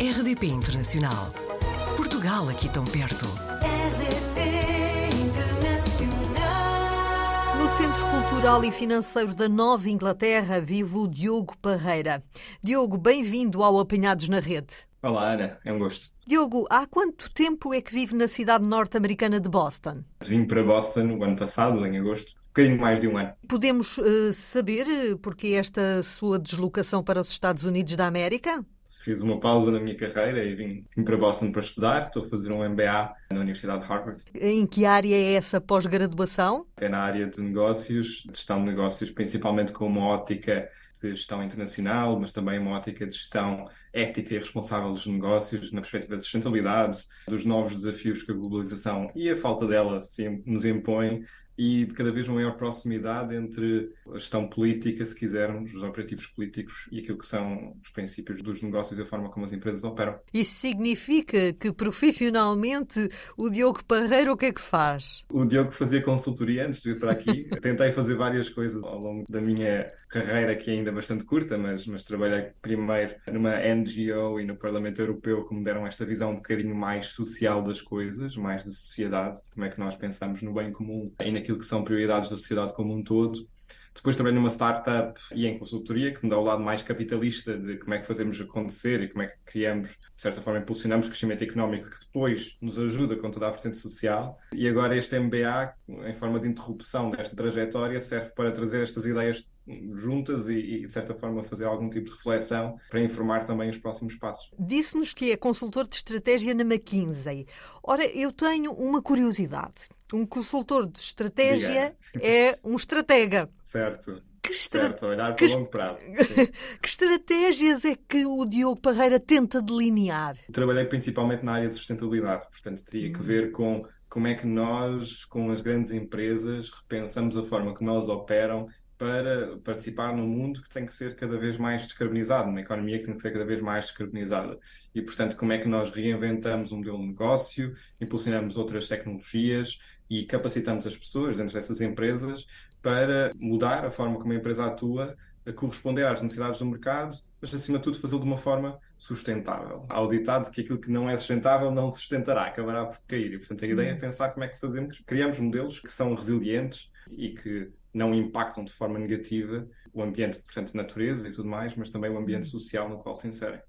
RDP Internacional. Portugal aqui tão perto. RDP Internacional. No Centro Cultural e Financeiro da Nova Inglaterra vive o Diogo Parreira. Diogo, bem-vindo ao Apanhados na Rede. Olá, Ana, é um gosto. Diogo, há quanto tempo é que vive na cidade norte-americana de Boston? Vim para Boston o ano passado, em agosto, um bocadinho mais de um ano. Podemos eh, saber eh, porque esta sua deslocação para os Estados Unidos da América? Fiz uma pausa na minha carreira e vim, vim para Boston para estudar. Estou a fazer um MBA na Universidade de Harvard. Em que área é essa pós-graduação? É na área de negócios, de gestão de negócios, principalmente com uma ótica de gestão internacional, mas também uma ótica de gestão ética e responsável dos negócios, na perspectiva de sustentabilidade, dos novos desafios que a globalização e a falta dela nos impõe e de cada vez uma maior proximidade entre a gestão política, se quisermos, os objetivos políticos e aquilo que são os princípios dos negócios e a forma como as empresas operam. Isso significa que profissionalmente o Diogo Parreira o que é que faz? O Diogo fazia consultoria antes de vir para aqui. Tentei fazer várias coisas ao longo da minha carreira, que é ainda bastante curta, mas, mas trabalhei primeiro numa NGO e no Parlamento Europeu que me deram esta visão um bocadinho mais social das coisas, mais de sociedade, de como é que nós pensamos no bem comum e naquilo que são prioridades da sociedade como um todo. Depois trabalhei numa startup e em consultoria, que me dá o lado mais capitalista de como é que fazemos acontecer e como é que criamos, de certa forma, impulsionamos crescimento económico que depois nos ajuda com toda a vertente social. E agora este MBA, em forma de interrupção desta trajetória, serve para trazer estas ideias juntas e, de certa forma, fazer algum tipo de reflexão para informar também os próximos passos. Disse-nos que é consultor de estratégia na McKinsey. Ora, eu tenho uma curiosidade. Um consultor de estratégia é um estratega. Certo. Que estra- Certo, olhar que para longo prazo. Que estratégias é que o Diogo Parreira tenta delinear? Trabalhei principalmente na área de sustentabilidade, portanto, teria que ver com como é que nós, com as grandes empresas, repensamos a forma como elas operam para participar num mundo que tem que ser cada vez mais descarbonizado, numa economia que tem que ser cada vez mais descarbonizada. E, portanto, como é que nós reinventamos um modelo de negócio, impulsionamos outras tecnologias e capacitamos as pessoas dentro dessas empresas para mudar a forma como a empresa atua, a corresponder às necessidades do mercado, mas, acima de tudo, fazê-lo de uma forma sustentável. Há o ditado que aquilo que não é sustentável não sustentará, acabará por cair. E, portanto, a ideia é pensar como é que fazemos, criamos modelos que são resilientes e que não impactam de forma negativa o ambiente, portanto, natureza e tudo mais, mas também o ambiente social no qual se inserem.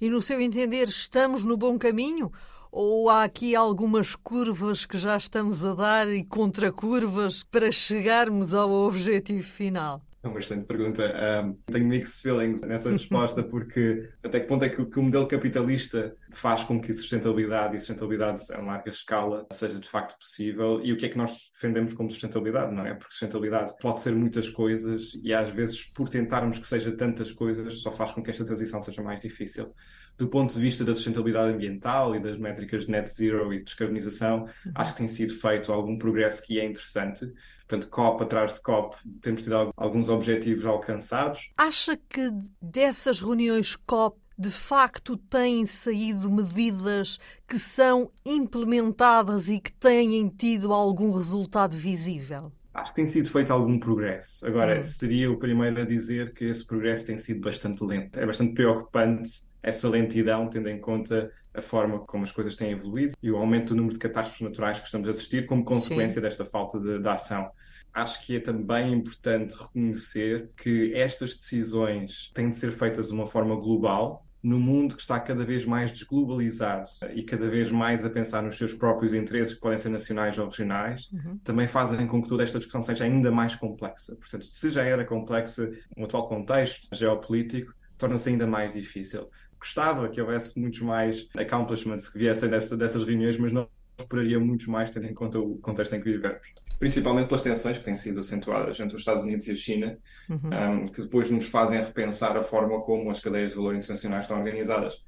E no seu entender, estamos no bom caminho? Ou há aqui algumas curvas que já estamos a dar e contracurvas para chegarmos ao objetivo final? É uma excelente pergunta. Um, tenho mixed feelings nessa resposta, porque até que ponto é que, o- que o modelo capitalista faz com que sustentabilidade e sustentabilidade a larga escala seja de facto possível e o que é que nós defendemos como sustentabilidade, não é? Porque sustentabilidade pode ser muitas coisas e às vezes, por tentarmos que seja tantas coisas, só faz com que esta transição seja mais difícil. Do ponto de vista da sustentabilidade ambiental e das métricas de net zero e descarbonização, acho que tem sido feito algum progresso que é interessante. Portanto, COP atrás de COP, temos tido al- alguns objetivos alcançados. Acha que dessas reuniões COP de facto têm saído medidas que são implementadas e que têm tido algum resultado visível? Acho que tem sido feito algum progresso. Agora, seria o primeiro a dizer que esse progresso tem sido bastante lento. É bastante preocupante essa lentidão, tendo em conta a forma como as coisas têm evoluído e o aumento do número de catástrofes naturais que estamos a assistir como consequência desta falta de, de ação. Acho que é também importante reconhecer que estas decisões têm de ser feitas de uma forma global, no mundo que está cada vez mais desglobalizado e cada vez mais a pensar nos seus próprios interesses, que podem ser nacionais ou regionais, também fazem com que toda esta discussão seja ainda mais complexa. Portanto, se já era complexa no atual contexto geopolítico, torna-se ainda mais difícil. Gostava que houvesse muitos mais accomplishments que viessem dessa, dessas reuniões, mas não esperaria muitos mais, tendo em conta o contexto em que vivemos. Principalmente pelas tensões que têm sido acentuadas entre os Estados Unidos e a China, um, que depois nos fazem repensar a forma como as cadeias de valor internacionais estão organizadas.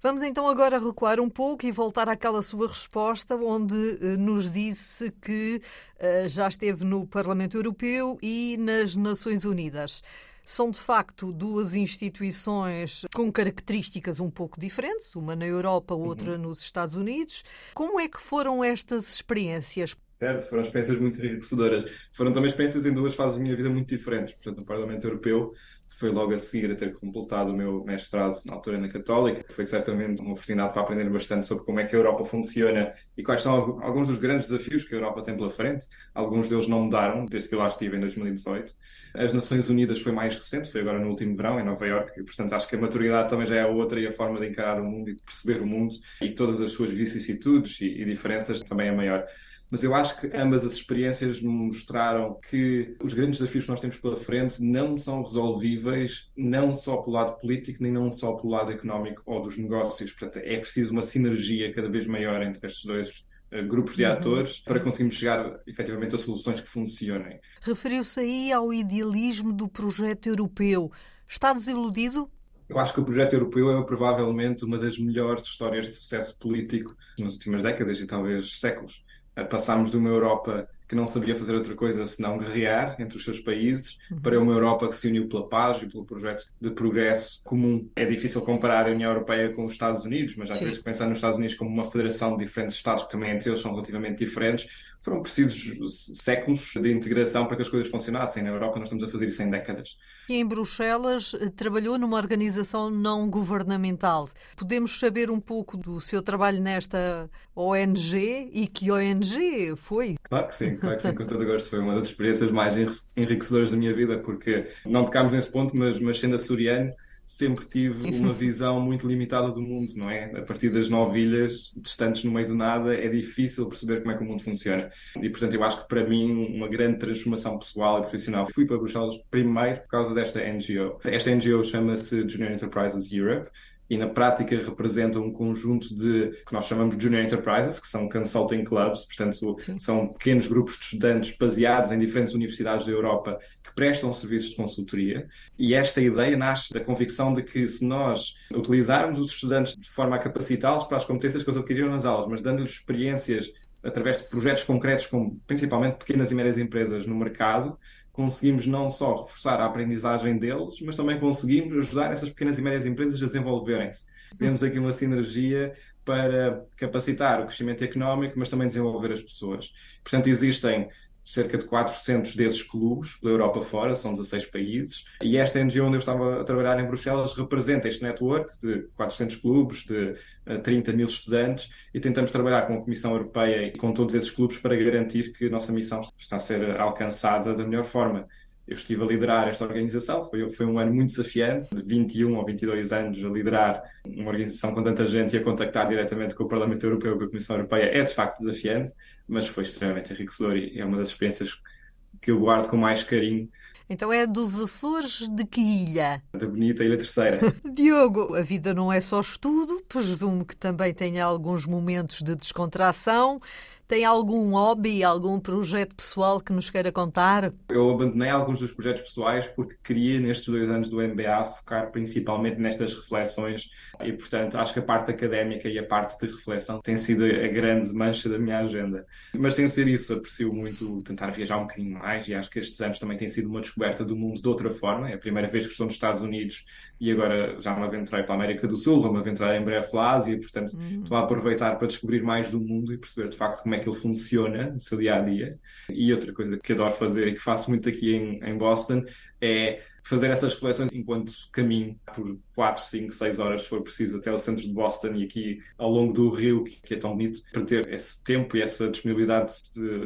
Vamos então agora recuar um pouco e voltar àquela sua resposta, onde eh, nos disse que eh, já esteve no Parlamento Europeu e nas Nações Unidas. São de facto duas instituições com características um pouco diferentes, uma na Europa, outra nos Estados Unidos. Como é que foram estas experiências? Certo, foram experiências muito enriquecedoras. Foram também experiências em duas fases da minha vida muito diferentes. Portanto, no Parlamento Europeu foi logo a seguir a ter completado o meu mestrado na altura na Católica. Foi certamente uma oportunidade para aprender bastante sobre como é que a Europa funciona e quais são alguns dos grandes desafios que a Europa tem pela frente. Alguns deles não mudaram desde que eu lá estive em 2018. As Nações Unidas foi mais recente, foi agora no último verão em Nova Iorque, e portanto acho que a maturidade também já é outra e a forma de encarar o mundo e de perceber o mundo e todas as suas vicissitudes e, e diferenças também é maior mas eu acho que ambas as experiências mostraram que os grandes desafios que nós temos pela frente não são resolvíveis não só pelo lado político, nem não só pelo lado económico ou dos negócios. Portanto, é preciso uma sinergia cada vez maior entre estes dois uh, grupos de uhum. atores para conseguirmos chegar efetivamente a soluções que funcionem. Referiu-se aí ao idealismo do projeto europeu. Está desiludido? Eu acho que o projeto europeu é provavelmente uma das melhores histórias de sucesso político nas últimas décadas e talvez séculos. Passámos de uma Europa que não sabia fazer outra coisa senão guerrear entre os seus países, uhum. para uma Europa que se uniu pela paz e pelo projeto de progresso comum. É difícil comparar a União Europeia com os Estados Unidos, mas às Sim. vezes pensar nos Estados Unidos como uma federação de diferentes Estados que também entre eles são relativamente diferentes, foram precisos séculos de integração para que as coisas funcionassem. Na Europa nós estamos a fazer isso em décadas. E em Bruxelas eh, trabalhou numa organização não governamental. Podemos saber um pouco do seu trabalho nesta ONG e que ONG foi? Claro que sim, claro que sim, com todo gosto. Foi uma das experiências mais enriquecedoras da minha vida, porque não tocámos nesse ponto, mas, mas sendo açoriano, sempre tive uma visão muito limitada do mundo, não é? A partir das nove ilhas, distantes no meio do nada, é difícil perceber como é que o mundo funciona. E, portanto, eu acho que para mim, uma grande transformação pessoal e profissional. Fui para Bruxelas primeiro por causa desta NGO. Esta NGO chama-se Junior Enterprises Europe e na prática representam um conjunto de que nós chamamos de Junior Enterprises, que são consulting clubs, portanto Sim. são pequenos grupos de estudantes baseados em diferentes universidades da Europa que prestam serviços de consultoria. E esta ideia nasce da convicção de que se nós utilizarmos os estudantes de forma a capacitá-los para as competências que eles adquiriram nas aulas, mas dando-lhes experiências através de projetos concretos com principalmente pequenas e médias empresas no mercado, conseguimos não só reforçar a aprendizagem deles, mas também conseguimos ajudar essas pequenas e médias empresas a desenvolverem-se. Vemos aqui uma sinergia para capacitar o crescimento económico, mas também desenvolver as pessoas. Portanto, existem cerca de 400 desses clubes pela Europa fora, são 16 países, e esta NGO onde eu estava a trabalhar em Bruxelas representa este network de 400 clubes, de 30 eh, mil estudantes, e tentamos trabalhar com a Comissão Europeia e com todos esses clubes para garantir que a nossa missão está a ser alcançada da melhor forma. Eu estive a liderar esta organização, foi, foi um ano muito desafiante, de 21 ou 22 anos a liderar uma organização com tanta gente e a contactar diretamente com o Parlamento Europeu e com a Comissão Europeia é de facto desafiante, mas foi extremamente enriquecedor e é uma das experiências que eu guardo com mais carinho então é dos Açores de que ilha? Da bonita Ilha Terceira. Diogo, a vida não é só estudo, presumo que também tenha alguns momentos de descontração. Tem algum hobby, algum projeto pessoal que nos queira contar? Eu abandonei alguns dos projetos pessoais porque queria, nestes dois anos do MBA, focar principalmente nestas reflexões e, portanto, acho que a parte académica e a parte de reflexão tem sido a grande mancha da minha agenda. Mas sem ser isso, aprecio muito tentar viajar um bocadinho mais e acho que estes anos também têm sido uma descoberta do mundo de outra forma. É a primeira vez que estou nos Estados Unidos e agora já me aventurei para a América do Sul, vou-me aventurar em breve para a Ásia, portanto, uhum. estou a aproveitar para descobrir mais do mundo e perceber de facto como é que ele funciona no seu dia a dia. E outra coisa que adoro fazer e que faço muito aqui em, em Boston é fazer essas reflexões enquanto caminho por 4, 5, 6 horas, se for preciso, até o centro de Boston e aqui ao longo do rio, que é tão bonito, para ter esse tempo e essa disponibilidade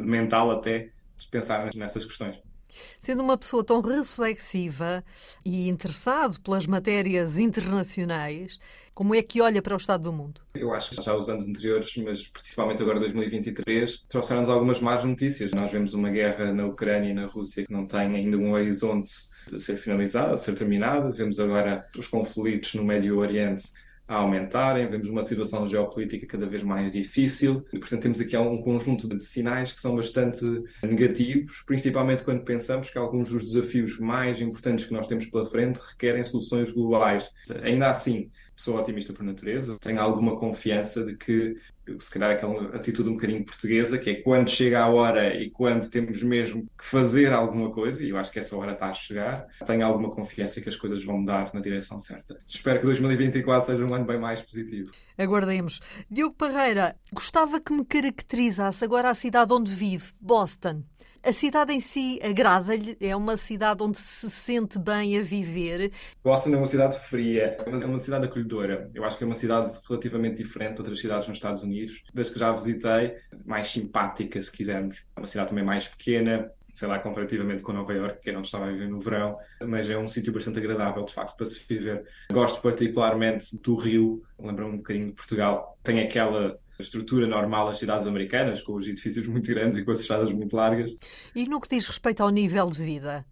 mental até de pensar nessas questões. Sendo uma pessoa tão reflexiva e interessado pelas matérias internacionais, como é que olha para o estado do mundo? Eu acho que já os anos anteriores, mas principalmente agora 2023, trouxeram-nos algumas más notícias. Nós vemos uma guerra na Ucrânia e na Rússia que não tem ainda um horizonte de ser finalizada, de ser terminada. Vemos agora os conflitos no Médio Oriente a aumentarem, vemos uma situação geopolítica cada vez mais difícil e, portanto, temos aqui um conjunto de sinais que são bastante negativos, principalmente quando pensamos que alguns dos desafios mais importantes que nós temos pela frente requerem soluções globais. Ainda assim, sou otimista por natureza, tenho alguma confiança de que se calhar aquela atitude um bocadinho portuguesa, que é quando chega a hora e quando temos mesmo que fazer alguma coisa, e eu acho que essa hora está a chegar, tenho alguma confiança que as coisas vão mudar na direção certa. Espero que 2024 seja um ano bem mais positivo. Aguardemos. Diogo Parreira, gostava que me caracterizasse agora a cidade onde vive, Boston. A cidade em si agrada-lhe? É uma cidade onde se sente bem a viver? Boston é uma cidade fria, é uma cidade acolhedora. Eu acho que é uma cidade relativamente diferente de outras cidades nos Estados Unidos. Das que já visitei, mais simpática, se quisermos. É uma cidade também mais pequena, sei lá, comparativamente com Nova York, que é onde estava a viver no verão, mas é um sítio bastante agradável, de facto, para se viver. Gosto particularmente do Rio, lembra-me um bocadinho de Portugal. Tem aquela estrutura normal das cidades americanas, com os edifícios muito grandes e com as estradas muito largas. E no que diz respeito ao nível de vida?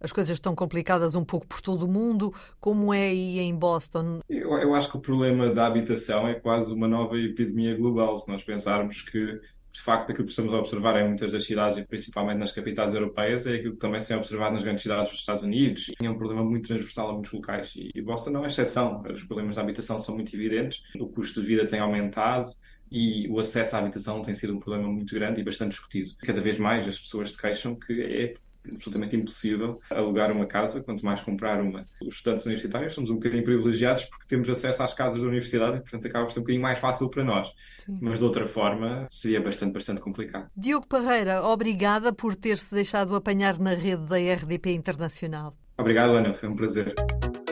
As coisas estão complicadas um pouco por todo o mundo. Como é aí em Boston? Eu, eu acho que o problema da habitação é quase uma nova epidemia global. Se nós pensarmos que de facto, aquilo que estamos a observar em muitas das cidades, e principalmente nas capitais europeias, é aquilo que também se é observado nas grandes cidades dos Estados Unidos. E é um problema muito transversal a muitos locais. E, e Boston não é exceção. Os problemas da habitação são muito evidentes. O custo de vida tem aumentado e o acesso à habitação tem sido um problema muito grande e bastante discutido. Cada vez mais as pessoas se queixam que é absolutamente impossível alugar uma casa, quanto mais comprar uma. Os estudantes universitários somos um bocadinho privilegiados porque temos acesso às casas da universidade e, portanto, acaba por ser um bocadinho mais fácil para nós. Sim. Mas, de outra forma, seria bastante, bastante complicado. Diogo Parreira, obrigada por ter-se deixado apanhar na rede da RDP Internacional. Obrigado, Ana. Foi um prazer.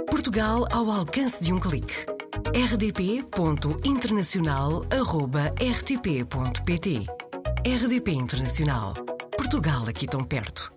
Portugal ao alcance de um clique rdp.internacional.rtp.pt RDP Internacional. Portugal aqui tão perto.